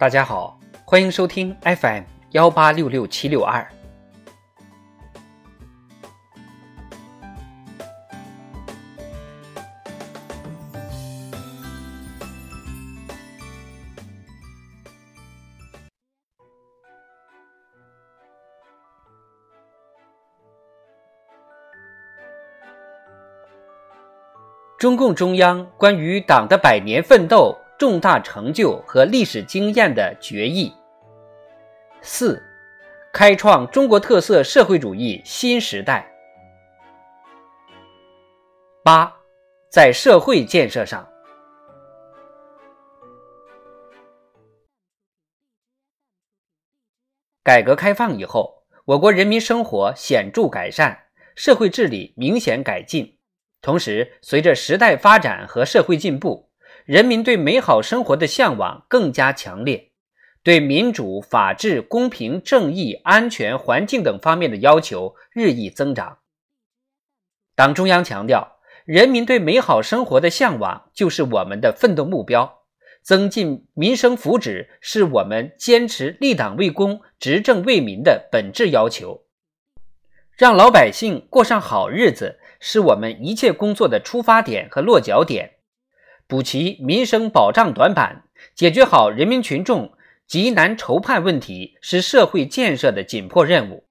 大家好，欢迎收听 FM 幺八六六七六二。中共中央关于党的百年奋斗。重大成就和历史经验的决议。四，开创中国特色社会主义新时代。八，在社会建设上，改革开放以后，我国人民生活显著改善，社会治理明显改进。同时，随着时代发展和社会进步。人民对美好生活的向往更加强烈，对民主、法治、公平、正义、安全、环境等方面的要求日益增长。党中央强调，人民对美好生活的向往就是我们的奋斗目标，增进民生福祉是我们坚持立党为公、执政为民的本质要求。让老百姓过上好日子，是我们一切工作的出发点和落脚点。补齐民生保障短板，解决好人民群众急难愁盼问题，是社会建设的紧迫任务。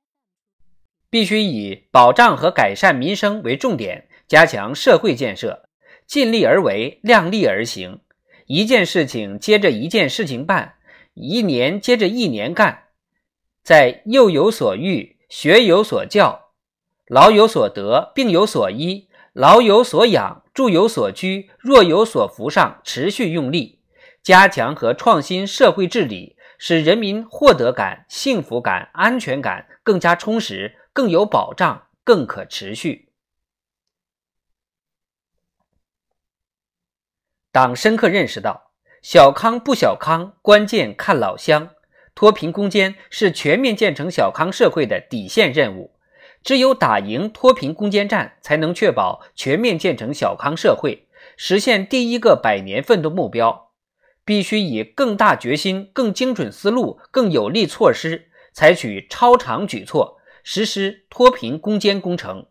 必须以保障和改善民生为重点，加强社会建设，尽力而为，量力而行。一件事情接着一件事情办，一年接着一年干，在幼有所育，学有所教，老有所得，病有所医，老有所养。住有所居，若有所扶上持续用力，加强和创新社会治理，使人民获得感、幸福感、安全感更加充实、更有保障、更可持续。党深刻认识到，小康不小康，关键看老乡，脱贫攻坚是全面建成小康社会的底线任务。只有打赢脱贫攻坚战，才能确保全面建成小康社会，实现第一个百年奋斗目标。必须以更大决心、更精准思路、更有力措施，采取超常举措，实施脱贫攻坚工程。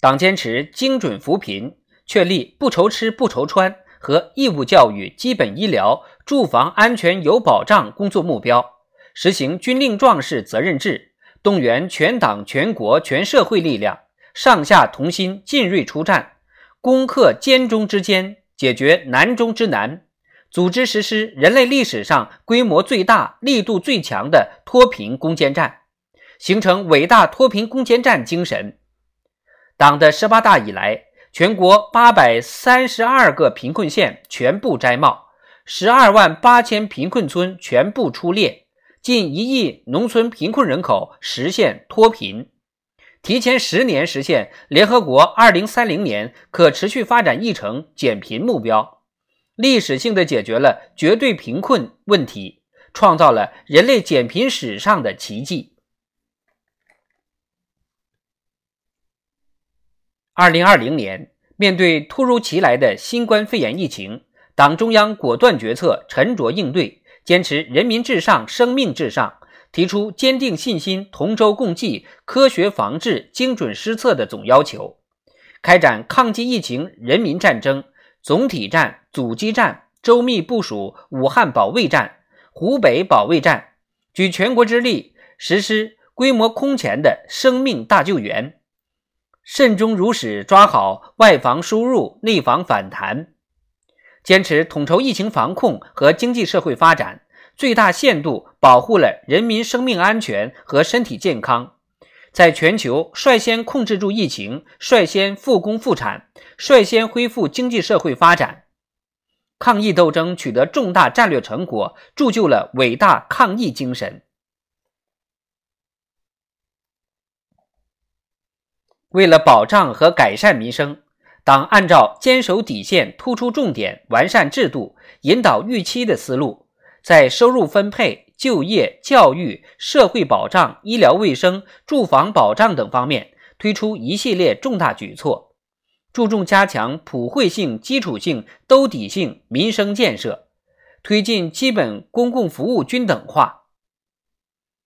党坚持精准扶贫，确立不愁吃不愁穿和义务教育、基本医疗、住房安全有保障工作目标，实行军令状式责任制。动员全党全国全社会力量，上下同心，进锐出战，攻克艰中之艰，解决难中之难，组织实施人类历史上规模最大、力度最强的脱贫攻坚战，形成伟大脱贫攻坚战精神。党的十八大以来，全国八百三十二个贫困县全部摘帽，十二万八千贫困村全部出列。近一亿农村贫困人口实现脱贫，提前十年实现联合国二零三零年可持续发展议程减贫目标，历史性的解决了绝对贫困问题，创造了人类减贫史上的奇迹。二零二零年，面对突如其来的新冠肺炎疫情，党中央果断决策，沉着应对。坚持人民至上、生命至上，提出坚定信心、同舟共济、科学防治、精准施策的总要求，开展抗击疫情人民战争、总体战、阻击战，周密部署武汉保卫战、湖北保卫战，举全国之力实施规模空前的生命大救援，慎终如始抓好外防输入、内防反弹。坚持统筹疫情防控和经济社会发展，最大限度保护了人民生命安全和身体健康，在全球率先控制住疫情，率先复工复产，率先恢复经济社会发展。抗疫斗争取得重大战略成果，铸就了伟大抗疫精神。为了保障和改善民生。党按照坚守底线、突出重点、完善制度、引导预期的思路，在收入分配、就业、教育、社会保障、医疗卫生、住房保障等方面推出一系列重大举措，注重加强普惠性、基础性、兜底性民生建设，推进基本公共服务均等化。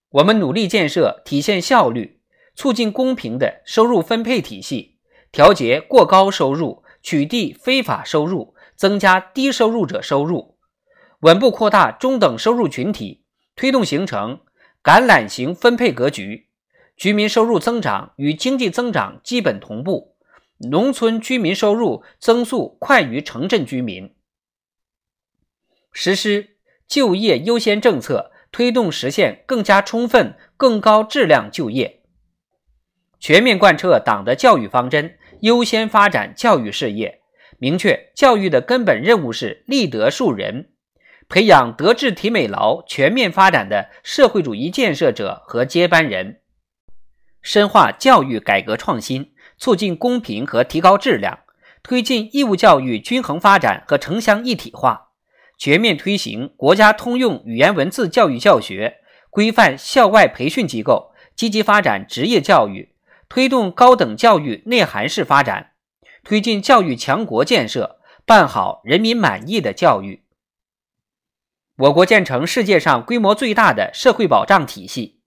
我们努力建设体现效率、促进公平的收入分配体系，调节过高收入，取缔非法收入，增加低收入者收入，稳步扩大中等收入群体，推动形成橄榄型分配格局，居民收入增长与经济增长基本同步。农村居民收入增速快于城镇居民。实施就业优先政策，推动实现更加充分、更高质量就业。全面贯彻党的教育方针，优先发展教育事业，明确教育的根本任务是立德树人，培养德智体美劳全面发展的社会主义建设者和接班人，深化教育改革创新。促进公平和提高质量，推进义务教育均衡发展和城乡一体化，全面推行国家通用语言文字教育教学，规范校外培训机构，积极发展职业教育，推动高等教育内涵式发展，推进教育强国建设，办好人民满意的教育。我国建成世界上规模最大的社会保障体系，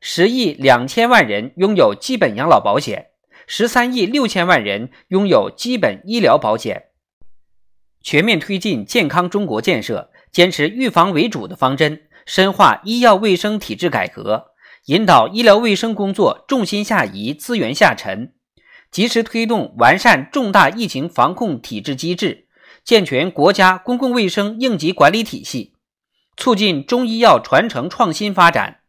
十亿两千万人拥有基本养老保险。十三亿六千万人拥有基本医疗保险，全面推进健康中国建设，坚持预防为主的方针，深化医药卫生体制改革，引导医疗卫生工作重心下移、资源下沉，及时推动完善重大疫情防控体制机制，健全国家公共卫生应急管理体系，促进中医药传承创新发展，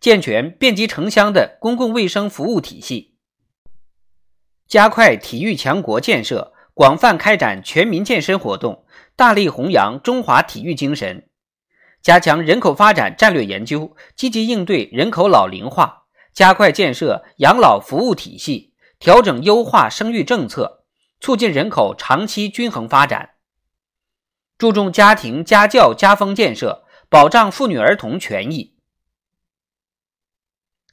健全遍及城乡的公共卫生服务体系。加快体育强国建设，广泛开展全民健身活动，大力弘扬中华体育精神；加强人口发展战略研究，积极应对人口老龄化；加快建设养老服务体系，调整优化生育政策，促进人口长期均衡发展；注重家庭家教家风建设，保障妇女儿童权益；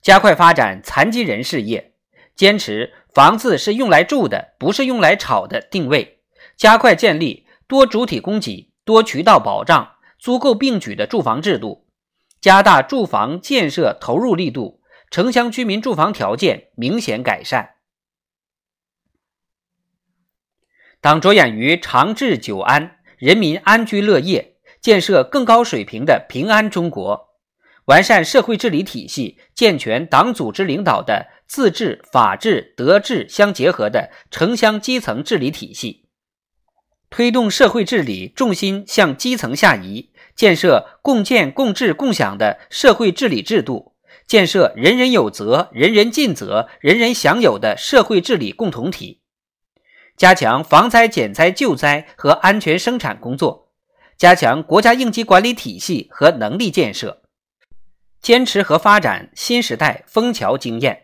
加快发展残疾人事业，坚持。房子是用来住的，不是用来炒的。定位加快建立多主体供给、多渠道保障、足够并举的住房制度，加大住房建设投入力度，城乡居民住房条件明显改善。党着眼于长治久安、人民安居乐业，建设更高水平的平安中国。完善社会治理体系，健全党组织领导的自治、法治、德治相结合的城乡基层治理体系，推动社会治理重心向基层下移，建设共建共治共享的社会治理制度，建设人人有责、人人尽责、人人享有的社会治理共同体，加强防灾减灾救灾和安全生产工作，加强国家应急管理体系和能力建设。坚持和发展新时代枫桥经验，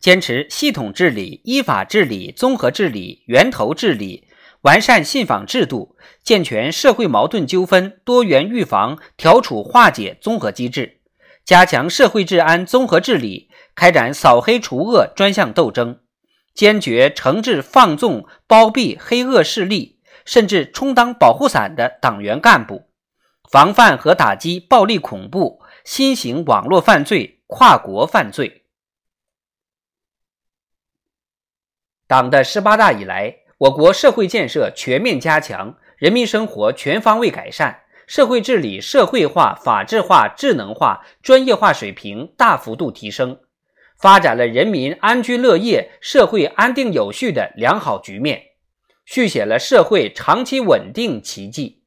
坚持系统治理、依法治理、综合治理、源头治理，完善信访制度，健全社会矛盾纠纷多元预防、调处化解综合机制，加强社会治安综合治理，开展扫黑除恶专项斗争，坚决惩治放纵包庇黑恶势力甚至充当保护伞的党员干部，防范和打击暴力恐怖。新型网络犯罪、跨国犯罪。党的十八大以来，我国社会建设全面加强，人民生活全方位改善，社会治理社会化、法治化、智能化、专业化水平大幅度提升，发展了人民安居乐业、社会安定有序的良好局面，续写了社会长期稳定奇迹。